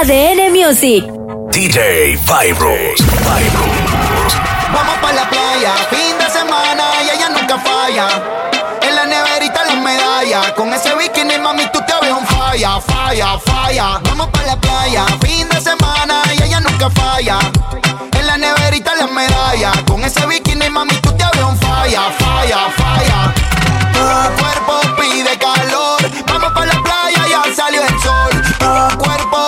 ADN Music. DJ Vibros. Vamos para la playa, fin de semana y ella nunca falla. En la neverita las medallas, con ese bikini mami tú te ves un falla, falla, falla. Vamos para la playa, fin de semana y ella nunca falla. En la neverita las medallas, con ese bikini mami tú te ves un falla, falla, falla. Tu cuerpo pide calor, vamos para la playa ya salió el sol. Tu cuerpo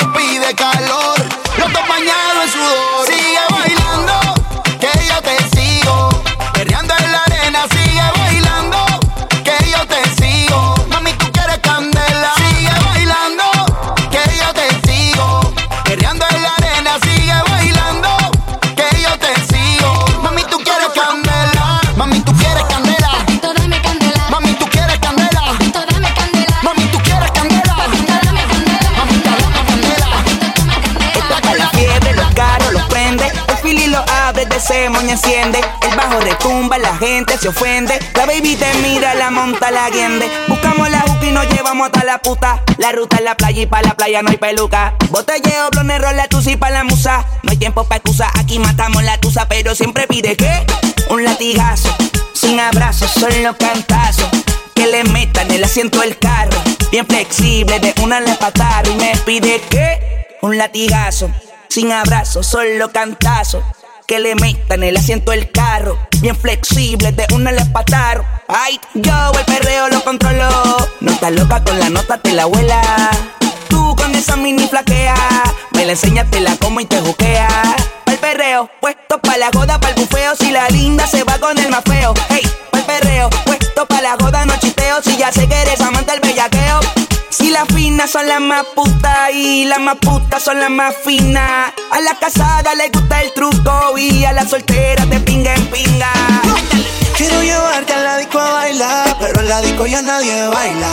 ese moño enciende. El bajo retumba, la gente se ofende. La baby te mira, la monta, la guiende. Buscamos la juca y nos llevamos hasta la puta. La ruta en la playa y pa' la playa no hay peluca. Botelleo, blonde, rola, y pa' la musa. No hay tiempo pa' excusa, aquí matamos la tusa, pero siempre pide que un latigazo. Sin abrazos, solo cantazos. Que le metan el asiento del carro. Bien flexible, de una le pataron. Y me pide que un latigazo. Sin abrazo, solo cantazo. Que le metan el asiento del carro. Bien flexible, de una le pataron. Ay, yo el perreo lo controlo. No estás loca con la nota, te la abuela. Tú con esa mini flaquea. Me la enseñas, te la como y te juquea. Pa'l perreo, puesto pa' la joda, pa'l bufeo. Si la linda se va con el más feo. Hey, pa'l perreo, puesto pa' la joda, no chisteo. Si ya sé que eres amante del bellaqueo. Si las finas son las más putas y las más putas son las más finas. A la casada le gusta el truco y a la soltera de pinga en pinga. Quiero llevarte a la disco a bailar, pero en la disco ya nadie baila.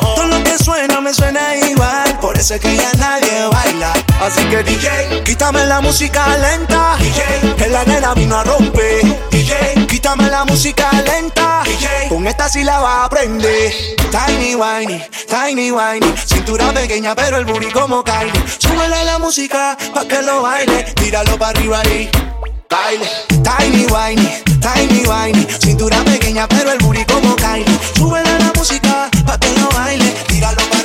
Todo lo que suena me suena igual, por eso es que ya nadie baila. Así que DJ, quítame la música lenta. DJ, que la nena vino a romper. DJ, quítame la música lenta. DJ, con esta sí la a aprender. Tiny whiny, tiny whiny, cintura pequeña pero el booty como Kylie. Súbele la música pa' que lo baile, tíralo para arriba ahí. Baile, tiny whiny, tiny whiny, cintura pequeña pero el booty como Kylie. Súbele la música pa' que lo baile, tíralo para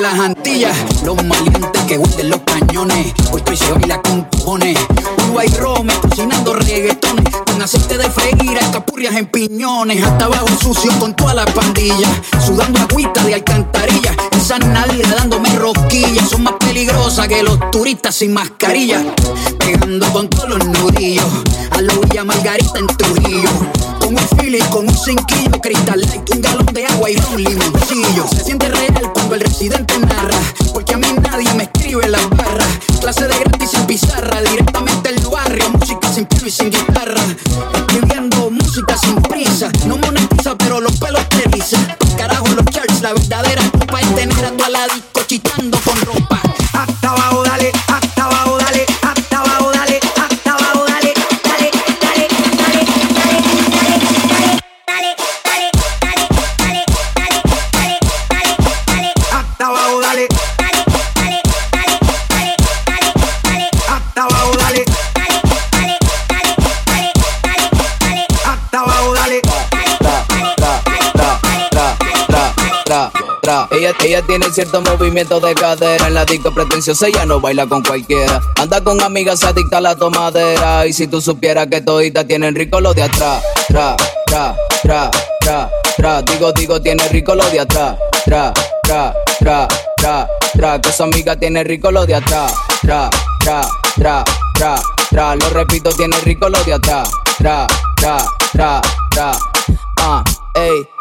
Las Antillas. Los maleantes que hunden los cañones. Hoy estoy se baila con cojones. Uva y rome, cocinando reggaetones. Con aceite de freír, capurrias en piñones. Hasta abajo sucio con toda la pandilla. Sudando agüita de alcantarilla. Esa dándome rosquillas. Son más peligrosas que los turistas sin mascarilla. Pegando con todos los nudillos. A la Margarita en Trujillo. Con un fili, con un cinquillo, cristal light, un galón de agua y un limoncillo. Se siente real cuando el residente narra, porque a mí nadie me escribe las barras. Clase de gratis sin pizarra, directamente del barrio, música sin piano y sin guitarra. Escribiendo música sin prisa, no monetiza, pero los pelos te dicen. Carajo, los charts, la verdadera culpa es tener a tu aladico chitando Ella, ella tiene cierto movimiento de cadera. En la disco pretenciosa ella no baila con cualquiera. Anda con amigas adicta a la tomadera. Y si tú supieras que toditas tienen rico lo de atrás. Tra, tra, tra, tra, tra. Digo, digo, tiene rico lo de atrás. Tra, tra, tra, tra, tra. Que su amiga tiene rico lo de atrás. Tra, tra, tra, tra, tra. Lo repito, tiene rico lo de atrás. Tra, tra, tra, tra. Ah, ey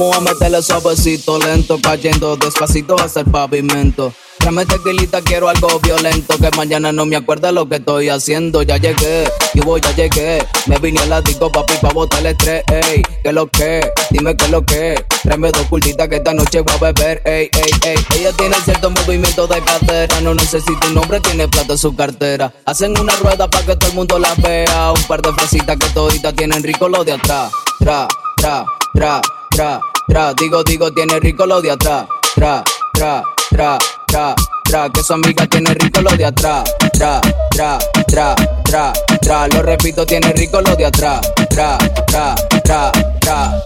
Vamos a meterle suavecito, lento, cayendo despacito hasta el pavimento. Tráeme tequilita, quiero algo violento, que mañana no me acuerda lo que estoy haciendo. Ya llegué, yo voy, ya llegué. Me vine al disco, papi, pa' botar el estrés, ey. ¿Qué lo que? Dime qué lo que. Tráeme dos cultitas que esta noche voy a beber, ey, ey, ey. Ella tiene cierto movimiento de cadera, no necesita un nombre, tiene plata en su cartera. Hacen una rueda para que todo el mundo la vea. Un par de fresitas que toditas tienen rico lo de atrás. Tra, tra, tra, tra, tra. Digo, digo, tiene rico lo de atrás. Tra, tra, tra, tra, tra. Que su amiga tiene rico lo de atrás. Tra, tra, tra, tra, tra. Lo repito, tiene rico lo de atrás. Tra, tra, tra, tra.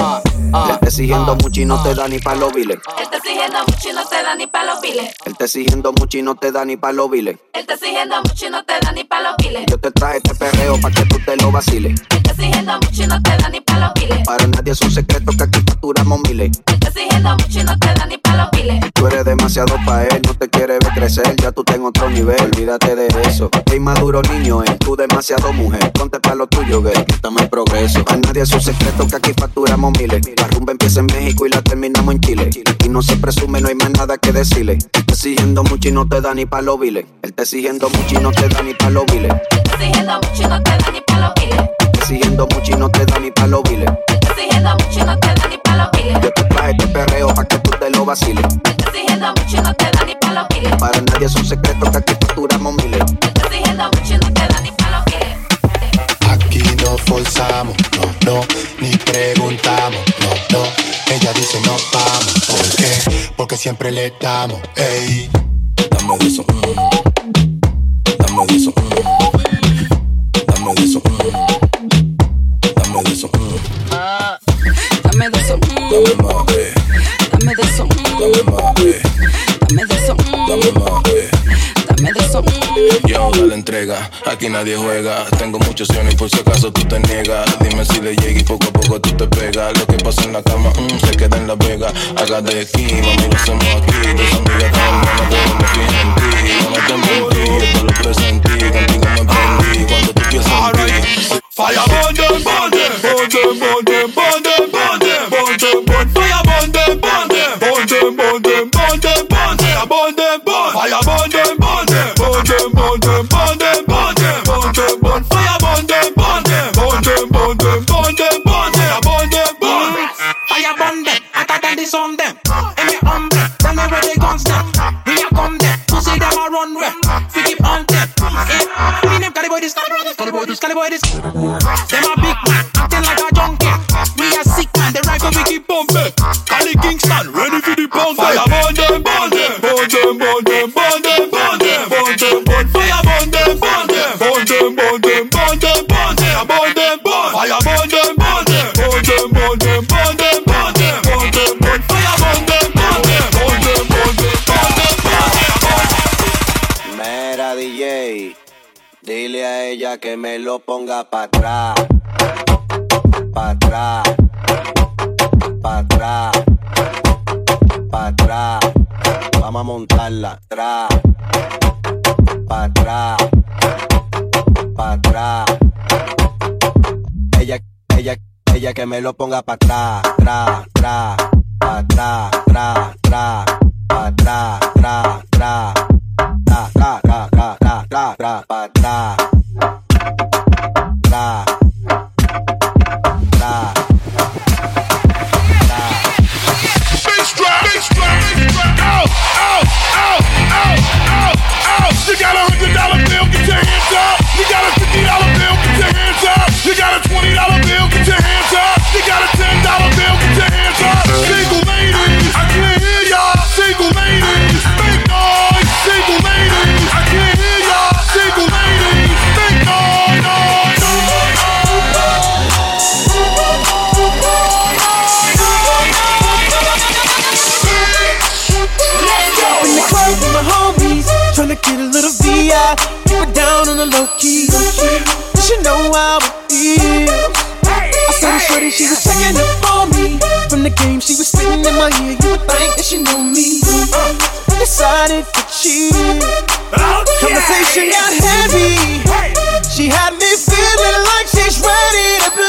Ah, ah, Él te exigiendo ah, mucho y no te ah. da ni pa' los biles. Él te exigiendo mucho y no te da ni pa' los biles. Él te exigiendo mucho y no te da ni pa' los biles. Él te exigiendo mucho y no te da ni pa' los biles. Yo te traje este perreo pa' que tú te lo vaciles. Exigiendo mucho y no te da ni pa' los. Para nadie es un secreto que aquí facturamos miles. Él te exigiendo mucho y no te da ni pa' los. Tú eres demasiado pa' él, no te quiere ver crecer, ya tú tengo otro nivel, olvídate de eso. Qué inmaduro niño es, tú demasiado mujer, ponte pa' lo tuyo, gay, estamos en progreso. Para nadie es un secreto que aquí facturamos miles. La rumba empieza en México y la terminamos en Chile. Aquí no se presume, no hay más nada que decirle. Él te exigiendo mucho y no te da ni pa' los biles. Él te exigiendo mucho y no te da ni pa' los biles. Él te exigiendo mucho y no te da ni pa' los biles. Exigiendo mucho y no te da ni pa' los te exigiendo mucho y no te da ni pa' los biles. Yo te traje este perreo pa' que tú te lo vaciles. Exigiendo mucho y no te da ni pa' los biles. Para nadie es un secreto que aquí facturamos miles. Exigiendo mucho y no te da ni pa' los biles. Aquí no forzamos, no, no, ni preguntamos, no, no. Ella dice no vamos, ¿por qué? Porque siempre le damos, ey. Dame de eso, mm. Mm. Dale entrega, aquí nadie juega. Tengo muchos opciones por si acaso tú te niegas. Dime si le llega y poco a poco tú te pegas. Lo que pasa en la cama mm, se queda en la vega. Haga de aquí, mami, lo hacemos aquí. Tus amigas tan buenas, pero me en ti. No te mentí, yo te lo presentí. Contigo me prendí cuando tú piensas en ti. Burn them, burn them, burn them, burn them, burn them, burn them, burn them, burn fire burn them, burn them, boy this. Them a big man, acting like a junkie. We a sick man, the rifle we keep bumping. Cali Kingston, ready for the bomb. Fire burn them, burn them, burn them, burn them, burn them, burn them, burn them, burn fire burn them, burn them, burn them, burn them, burn them, burn them, burn them, burn fire burn them, burn them, burn them, burn them, burn them, burn them, burn them, burn fire burn them, burn them, burn them, burn them, burn them, burn them. Mad DJ. Dile a ella que me lo ponga para atrás. Para atrás. Para atrás. Para atrás. Vamos a montarla atrás. Para atrás. Para atrás. Ella, ella, ella que me lo ponga para atrás. Tra, tra. Para atrás, tra, tra. Para atrás, tra, tra. Tra, tra, tra, tra, tra, tra, tra. down on the low key. She know how it. I saw the shorty, she was checking up on me. From the game, she was spitting in my ear. You would think that she knew me. Decided to cheat. Conversation got heavy. She had me feeling like she's ready to play.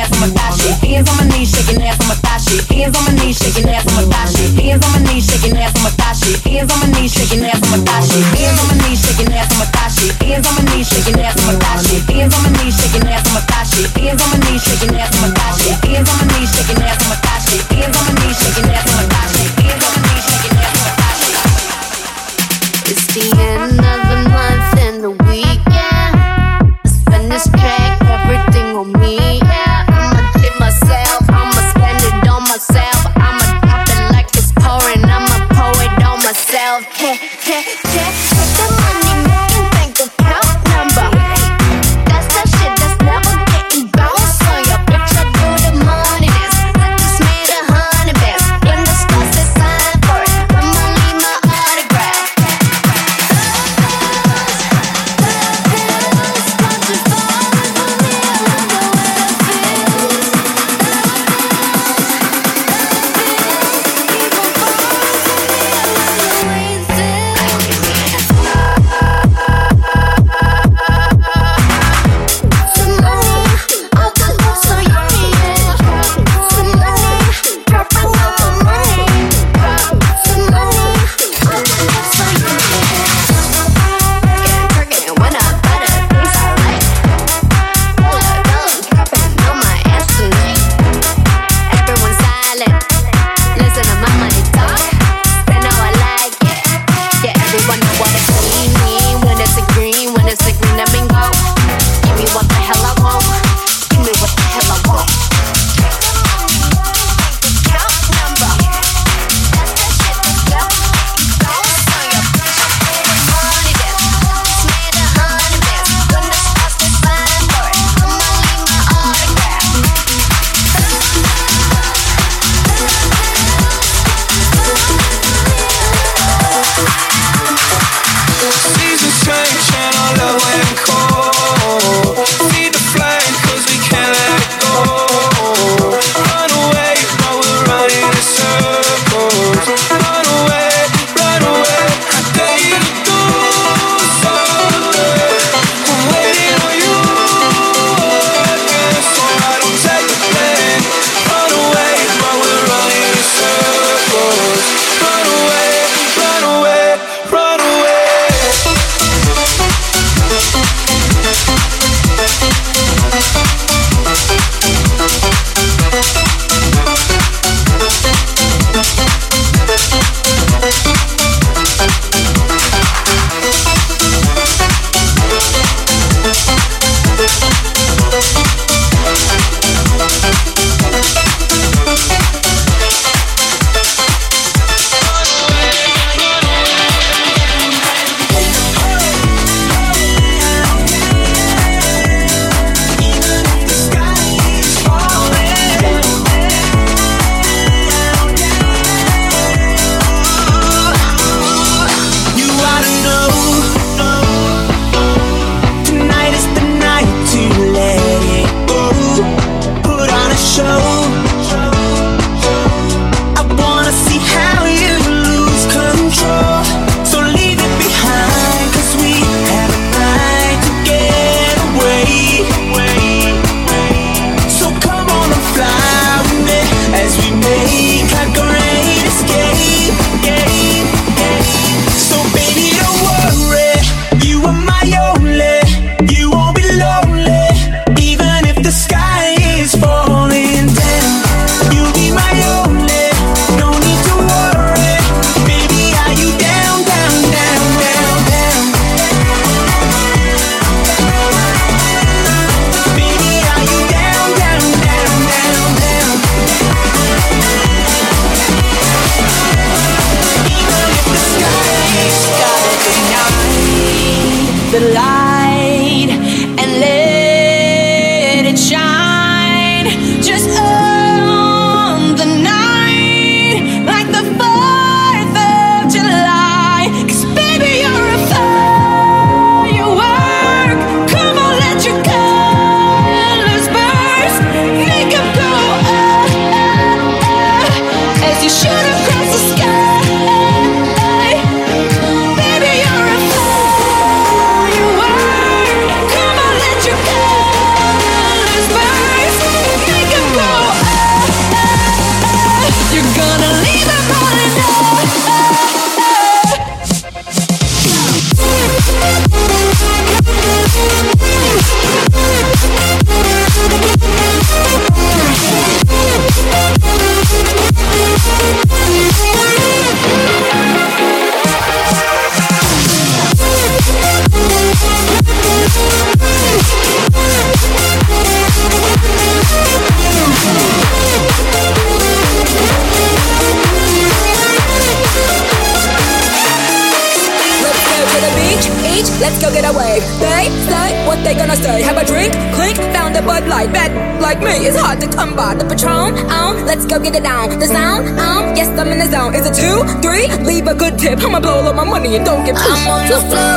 ass on my thigh. Hands on my knees, shaking ass on my thigh shit. Hands on my knees, shaking ass on my thigh shit. Hands on my knees, shaking ass on my thigh shit. Hands on my knees, shaking ass. and don't get pushed.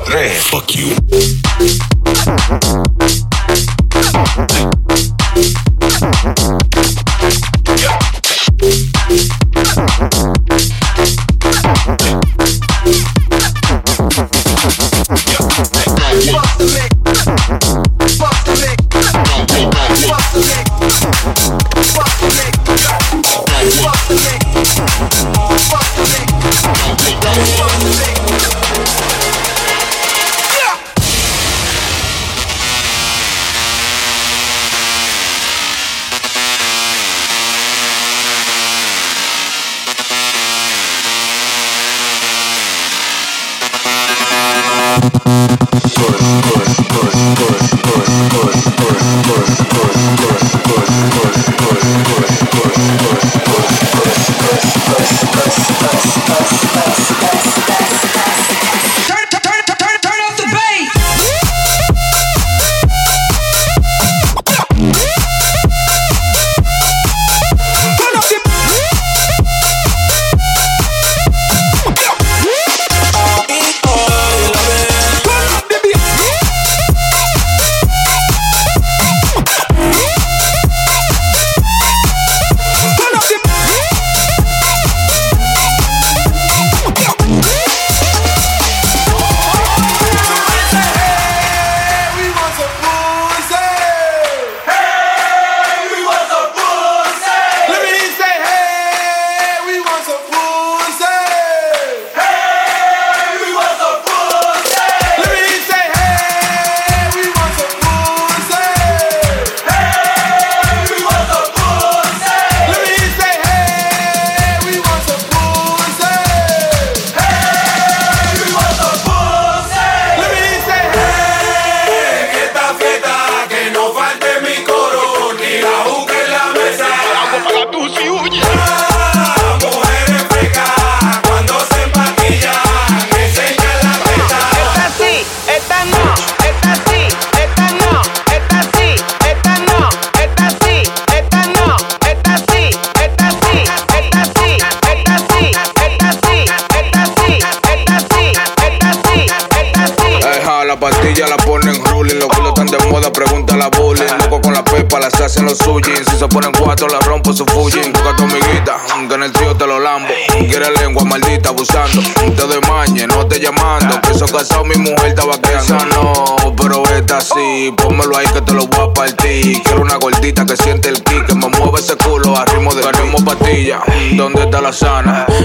Tres. Fuck you.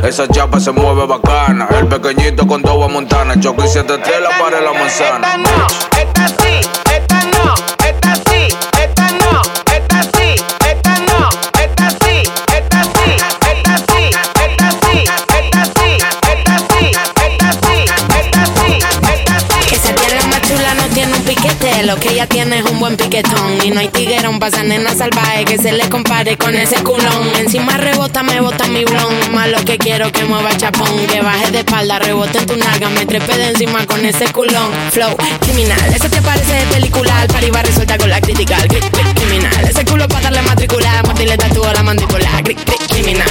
Esa chapa se mueve bacana. El pequeñito con toda montana. Choco y siete estrellas para la manzana. Que piquete. Lo que ella tiene es un buen piquetón. Y no hay tiguerón para pasa nena salvaje que se le compare con ese culón. Encima rebota, me bota mi blon. Más lo que quiero que mueva chapón. Que baje de espalda, rebote en tu nalga. Me trepe de encima con ese culón. Flow criminal, ese te parece de película. Al resuelta con la crítica. Criminal, ese culo para darle matricular. Martín le tatúa la mandíbula. Cric, cric criminal,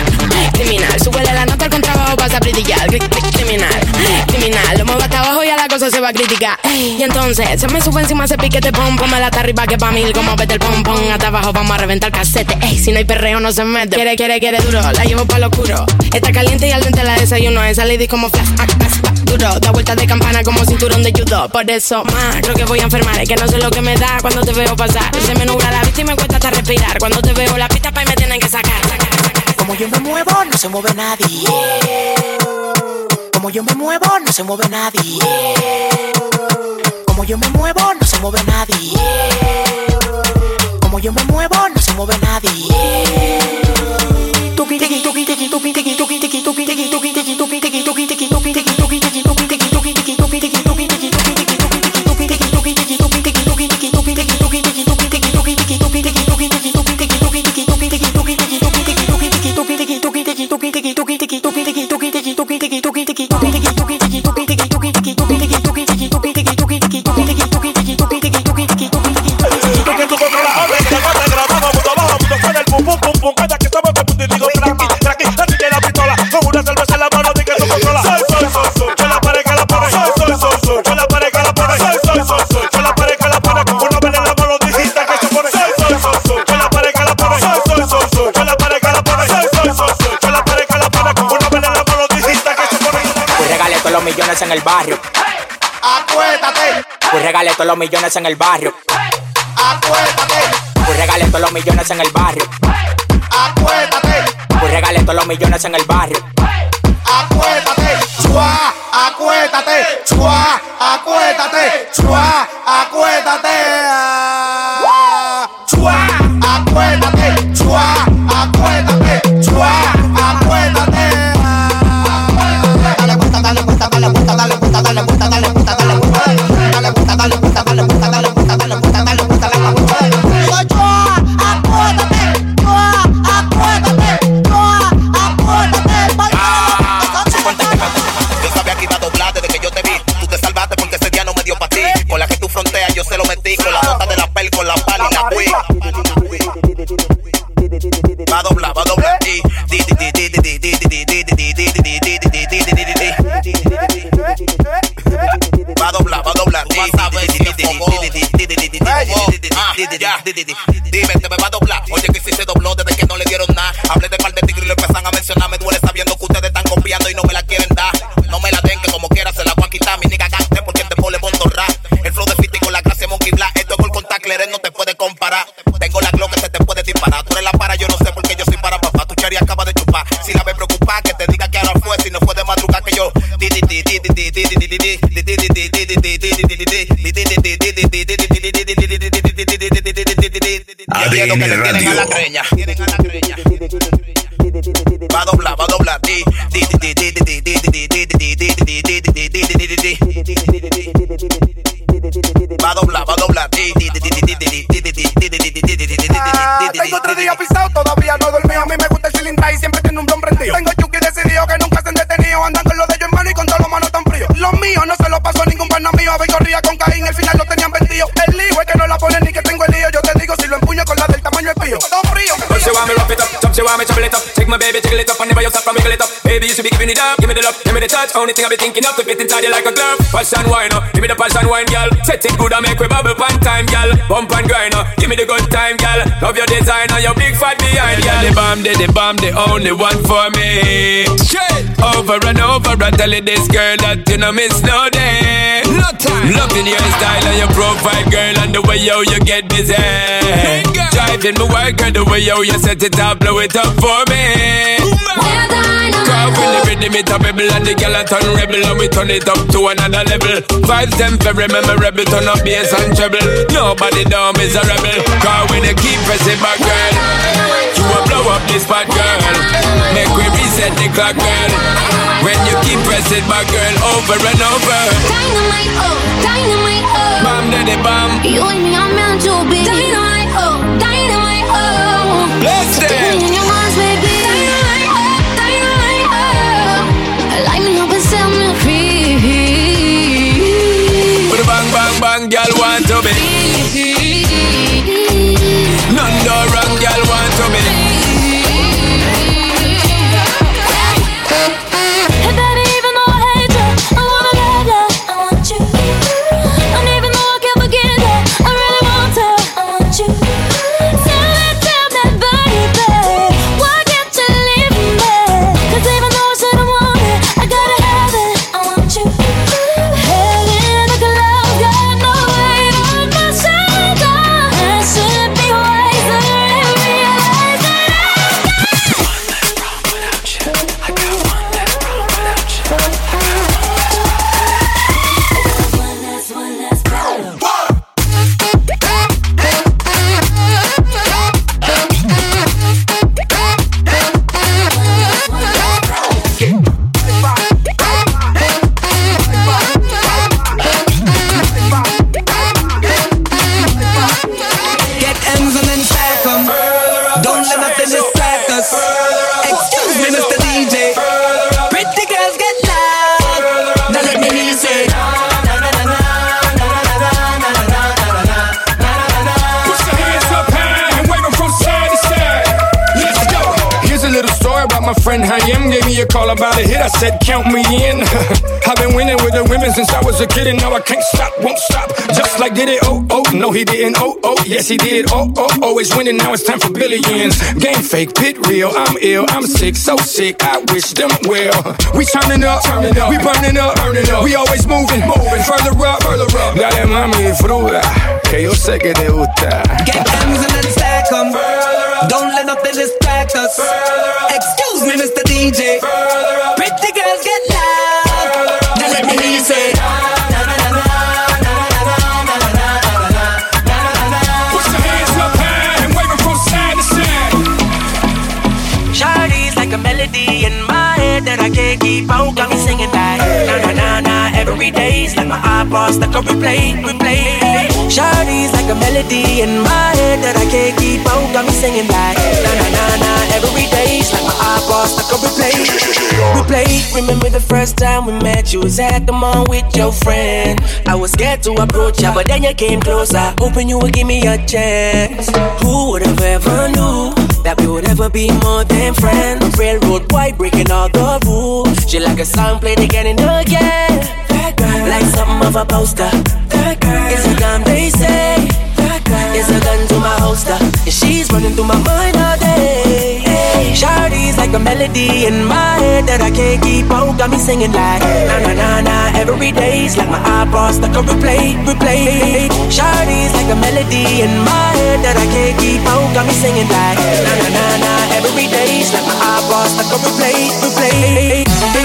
criminal. Súbele la nota al contrabajo, vas a brillar. criminal, criminal. Lo muevo hasta abajo y a la cosa se va a criticar. Y entonces se me sube encima ese piquete, pom, pom, la arriba que pa' mil, como vete el pom, pom. Hasta abajo vamos a reventar casete. Ey, si no hay perreo, no se mete. Quiere, quiere, quiere duro, la llevo pa' lo oscuro. Está caliente y al dente la desayuno. Esa lady como flash, ah, ah, duro. Da vueltas de campana como cinturón de judo. Por eso, más, creo que voy a enfermar. Es que no sé lo que me da cuando te veo pasar. Se me nubla la vista y me cuesta hasta respirar. Cuando te veo la pista, pa' y me tienen que sacar. Como yo me muevo, no se mueve nadie. Como yo me muevo, no se mueve nadie. Como yo me muevo, no se mueve nadie. Como yo me muevo, no se mueve nadie. Tuki tiki tuki tiki tuki tiki tuki tiki tuki tiki tuki tiki tuki en el barrio. Hey, acuérdate. Pues regale todos los millones en el barrio. Hey, acuérdate. Pues regale todos los millones en el barrio. Hey, acuérdate. Pues regale todos los millones en el barrio. Pues acuérdate, chua, acuérdate, chua, acuérdate, chua, acuérdate. They they give touch. Only thing I be thinking of to fit inside you like a glove. Passion wine, uh. give me the passion wine, girl. Set it good and make we bubble pan time, girl. Bump and grind, uh. give me the good time, girl. Love your design and your big fat behind, girl. The bomb, the, the bomb, the only one for me. Straight over and over, I tell you this girl that you know miss no day. No time. Loving your style and your profile, girl, and the way yo you get busy. Driving me work, girl, the way yo you set it up, blow it up for me. Cause when the rhythm it a rebel and the girl a turn rebel and we turn it up to another level. Vibes them very memorable, turn up bass and treble. Nobody down is a rebel. Cause when you keep pressing back, girl, you will blow up this spot, girl. Make we reset the clock, girl. When you keep pressing back, girl, over and over. Dynamite, oh, dynamite, oh. Bam, daddy, bam. You and me with since I was a kid, and now I can't stop, won't stop. Just like did it, oh, oh, no, he didn't, oh, oh, yes, he did, oh, oh, always winning, now it's time for billions. Game fake, pit real, I'm ill, I'm sick, so sick, I wish them well. We turning up, turning up, we burning up, burning up, we always moving, moving, further up, further up. Dale mami, fruta, que yo sé que te gusta. Get M's and then stack 'em. Don't let nothing distract us. Excuse me, Mr. DJ. Pretty girls out. Got me singing like na na na na every day's like my iPod stuck on replay, replay. Shawty's like a melody in my head that I can't keep out. Got me singing like na na na na every day's like my iPod stuck on replay, replay. Remember the first time we met? You was at the mall with your friend. I was scared to approach ya, but then you came closer, hoping you would give me a chance. Who would have ever knew? That we would ever be more than friends. Railroad boy breaking all the rules. She like a song played again and again. That girl, Like something of a poster. That girl, It's a gun, they say. That girl, It's a gun to my holster. And she's running through my mind all day. Shawty's like a melody in my head that I can't keep out. Got me singing like na na na na every day's like my iPod stuck on replay, replay. Shawty's like a melody in my head that I can't keep out. Got me singing like na na na na every day's like my iPod stuck on replay, replay.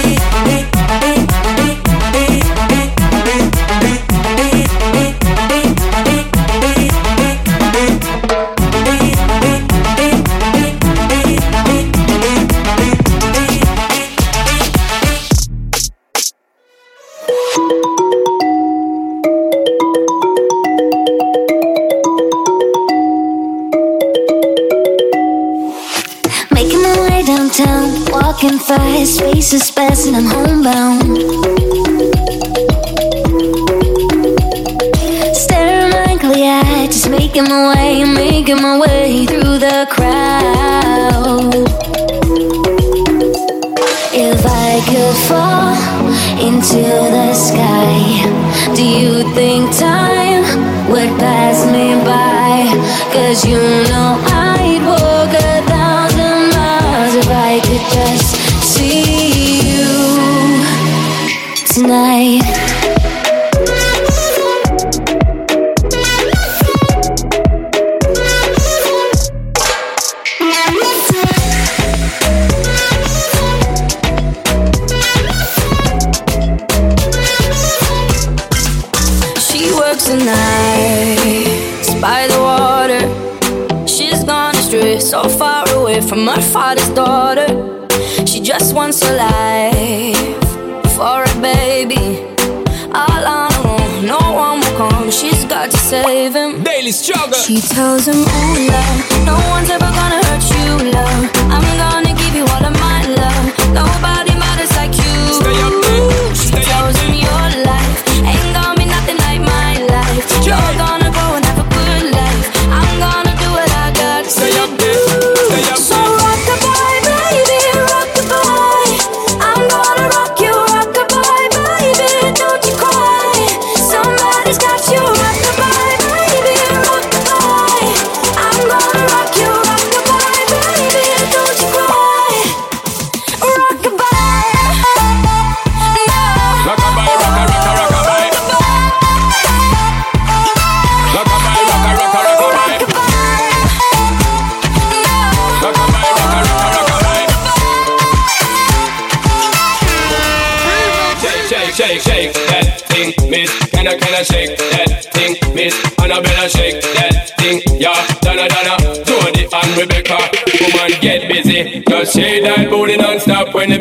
'Cause I'm.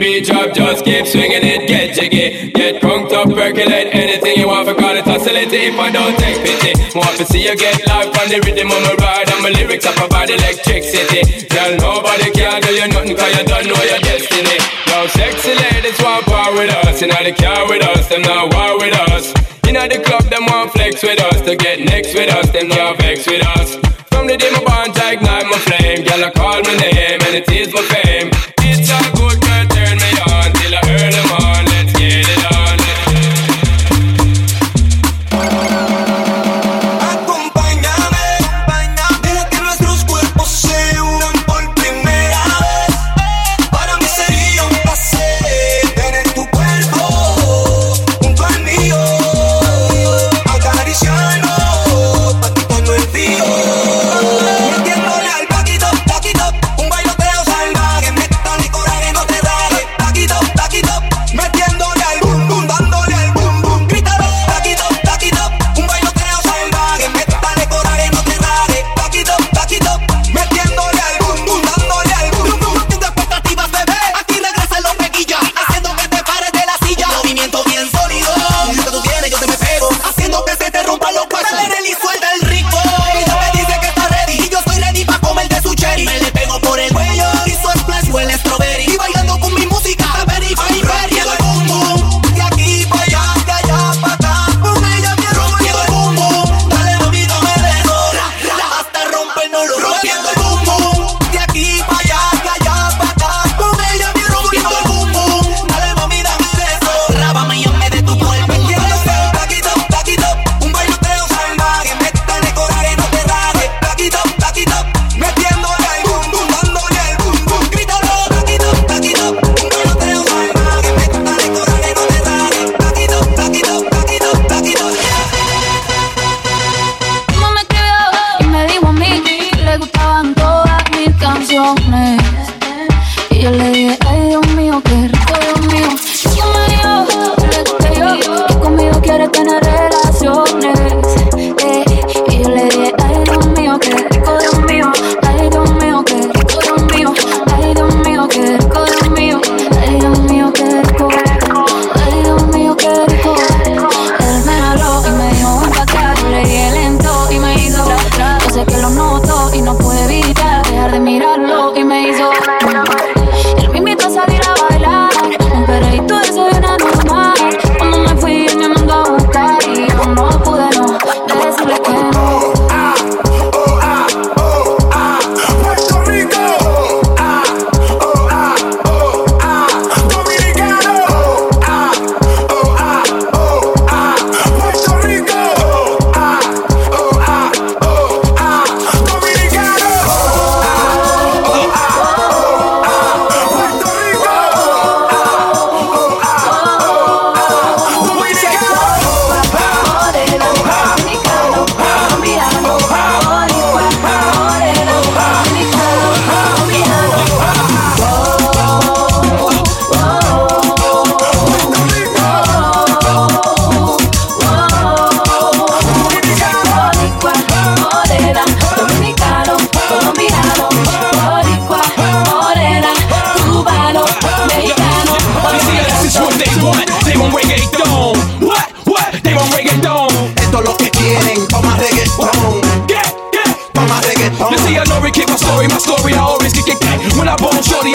beat drop, just keep swinging it, get jiggy. Get crunked up, percolate anything you want, for call it oscillate if I don't take pity. Want to see you get life on the rhythm on my ride, and my lyrics up about electricity. Girl, nobody can do you nothing, cause you don't know your destiny. Yo, sexy ladies want power with us, you know they care with us, them not war with us. You know the club, them want flex with us, to get next with us, them not vex with us.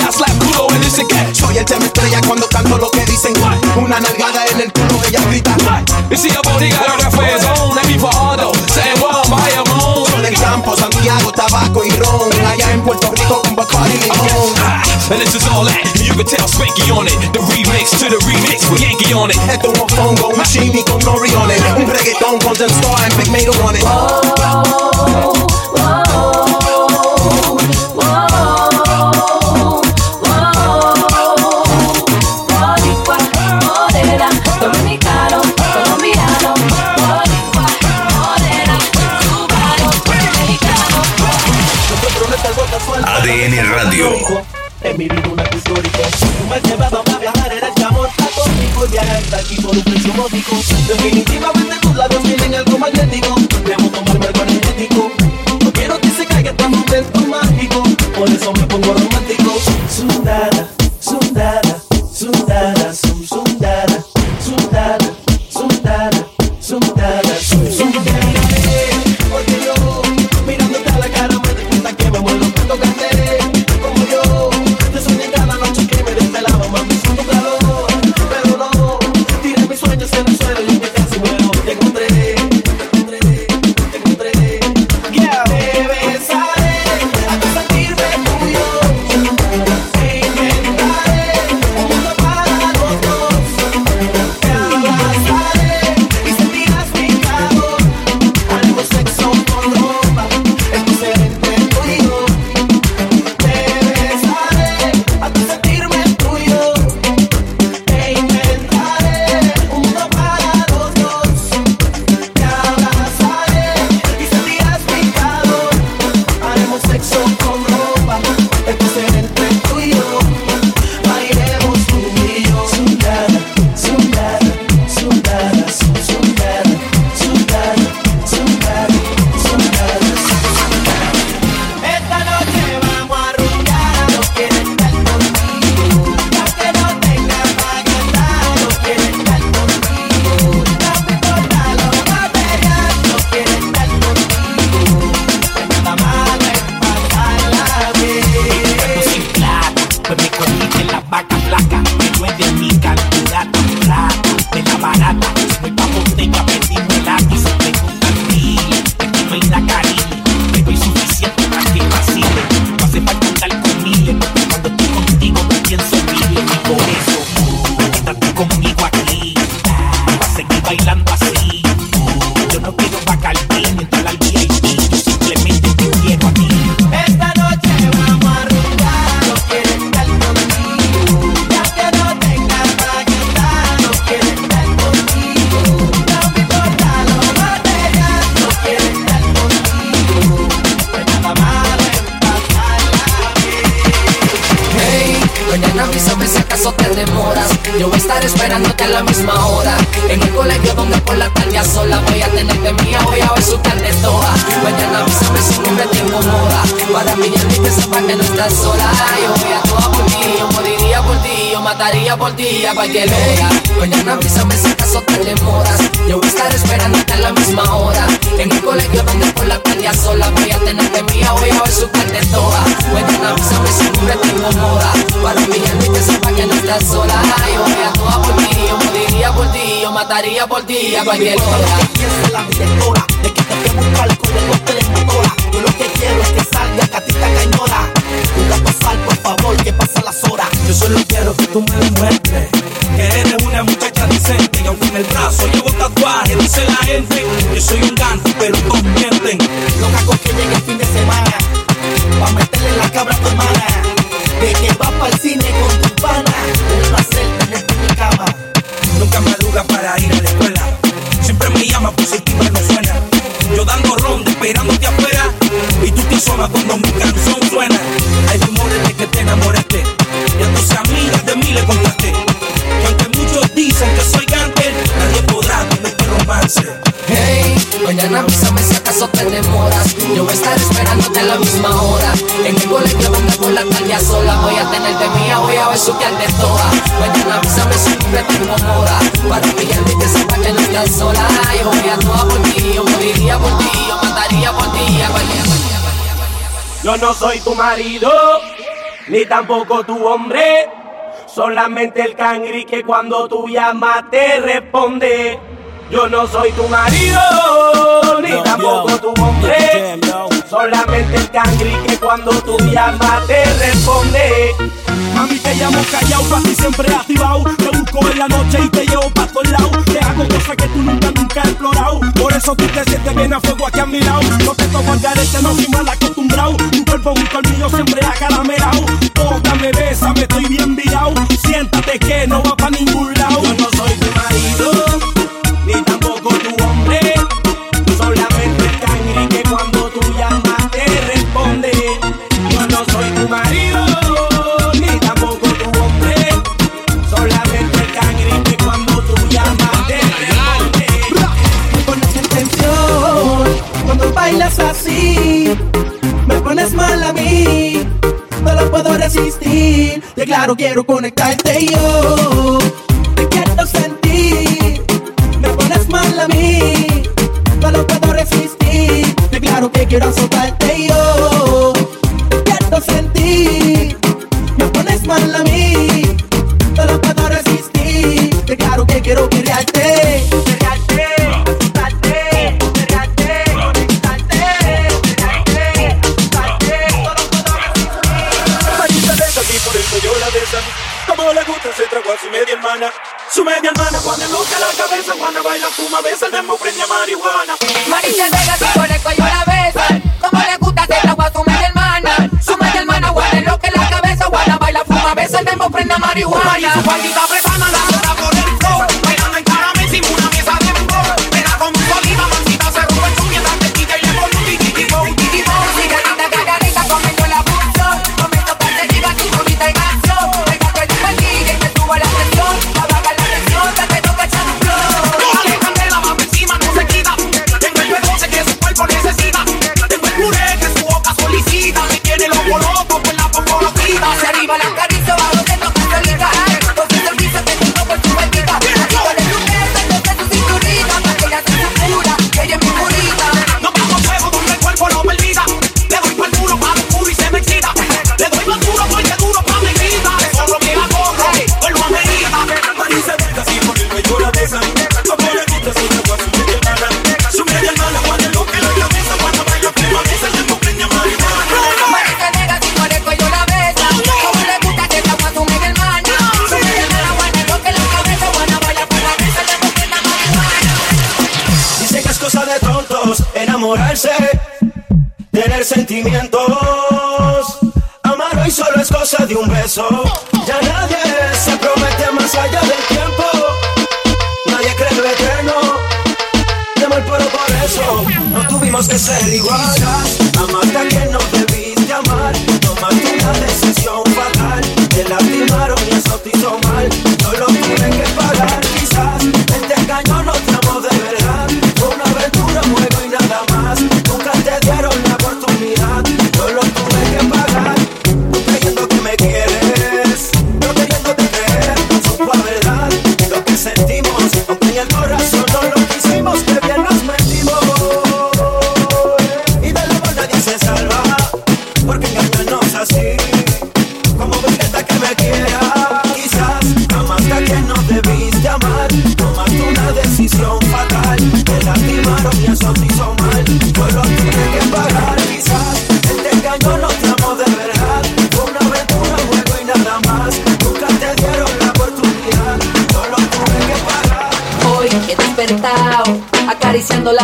I slap culo and this again. Soy el tema estrella cuando canto lo que dicen. Una nalgada en el culo, ella grita. You see, a body got a rap for his own. Let me for Aldo. Saying, well, I'm by your. Son del campo, Santiago, tabaco y ron. Allá en Puerto Rico con Bacardi y limón. Ah, and this is all that. And you can tell Spanky on it. The remix to the remix with Yankee on it. Esto es un fongo, un shimmy con nori on it. Un reggaetón con Zen Star and Big Mato on it. Oh. Sola voy a tenerte mía, voy a ver su tarde toda. Mañana avísame si no me te incomoda. Para mí ya ni que sepa que no estás sola. Yo voy a toda por mataría por ti a cualquier hora. Mañana avísame si acaso te demoras. Yo voy a estar esperándote a la misma hora. En el colegio donde por la tarde sola voy a tenerte mía, voy a ver su tarde toda. Mañana avísame si no me te incomoda. Para ya ni que sepa que no estás sola. Yo voy a toda por ti, yo moriría por ti, yo mataría por ti a cualquier hora. la directora de que te fui a buscar con el golpe. Yo lo que quiero es que salga catita cañora. Yo solo quiero que tú me demuestres que eres una muchacha decente y aunque en el brazo llevo tatuaje, dice la gente, yo soy un ganso, pero todos mienten. Con que llegue el fin de semana, pa' meterle la cabra a tu hermana. De que va pa'l cine con tu pana, un placer tenerte en mi cama. Nunca madruga para ir a la escuela, siempre me llama positiva no suena. Yo dando ronda, esperándote afuera, y tú te asomas cuando mi canción suena. Hay rumores de que te enamoraste, Hey, mañana avísame si acaso te demoras. Yo voy a estar esperándote a la misma hora. En el colegio venga por la tarde a sola. Voy a tenerte mía, voy a besuquearte toda. Mañana avísame si siempre te incomoda. Para pillarte y que sepa que no estás sola. Yo voy a toda por ti, yo moriría por ti, yo mataría por ti. Yo no soy tu marido, ni tampoco tu hombre. Solamente el cangri que cuando tú llamas te responde. Yo no soy tu marido, ni tampoco tu hombre. Solamente el cangri que cuando tú llamas te responde. Mami, te llamo callao, pa' ti siempre activado. Te busco en la noche y te llevo pa' todos lados. Te hago cosas que tú nunca, nunca has explorado. Por eso tú te sientes bien a fuego aquí a mi lado. No te toco al garete, no soy mal acostumbrado. Tu cuerpo junto al mío siempre acaramelado. Tócame, bésame, estoy bien virado. Siéntate que no va pa' ningún lado. Yo no soy tu marido, Me pones mal a mí, no lo puedo resistir. De claro, quiero conectarte yo. Te quiero sentir. Me pones mal a mí, no lo puedo resistir. De claro que quiero azotarte yo. Te quiero sentir. Me pones mal a mí, no lo puedo resistir. De claro que quiero quererte. Hermana. Su media hermana cuando enloca la cabeza, cuando baila fuma, besa el demo, prende marihuana. Marisa Vega si con el cuello la besa Como le gusta hacer agua a su media hermana Su media hermana guarda lo que la cabeza Guarda, baila, fuma, besa el demo, prenda marihuana Y su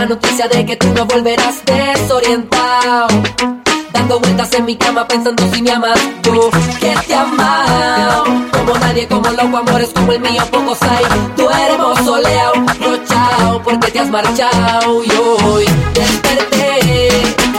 la noticia de que tú no volverás desorientado. Dando vueltas en mi cama pensando si me amas, yo que te amado. Como nadie, como loco, amores como el mío, pocos hay. Tú eres soleado, rochao, porque te has marchado. Y hoy desperté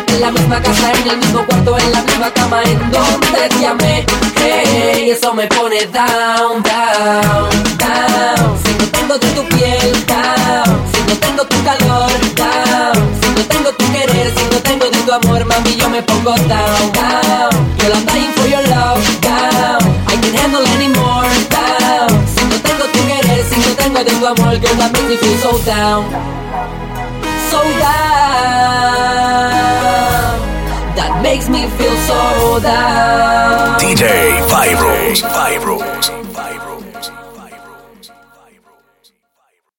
en la misma casa, en el mismo cuarto, en la misma cama, en donde te amé. Hey, eso me pone down, down, down. Si no tengo de tu piel, down. No tengo tu calor, down. Si no tengo tu querer si no tengo de tu amor, mami, yo me pongo down, down. Girl, I'm dying for your love, down. I can't handle anymore, down. Si no tengo tu querer, si no tengo de tu amor, girl, that makes me feel so down. So down. That makes me feel so down. DJ Vibros. Vibros.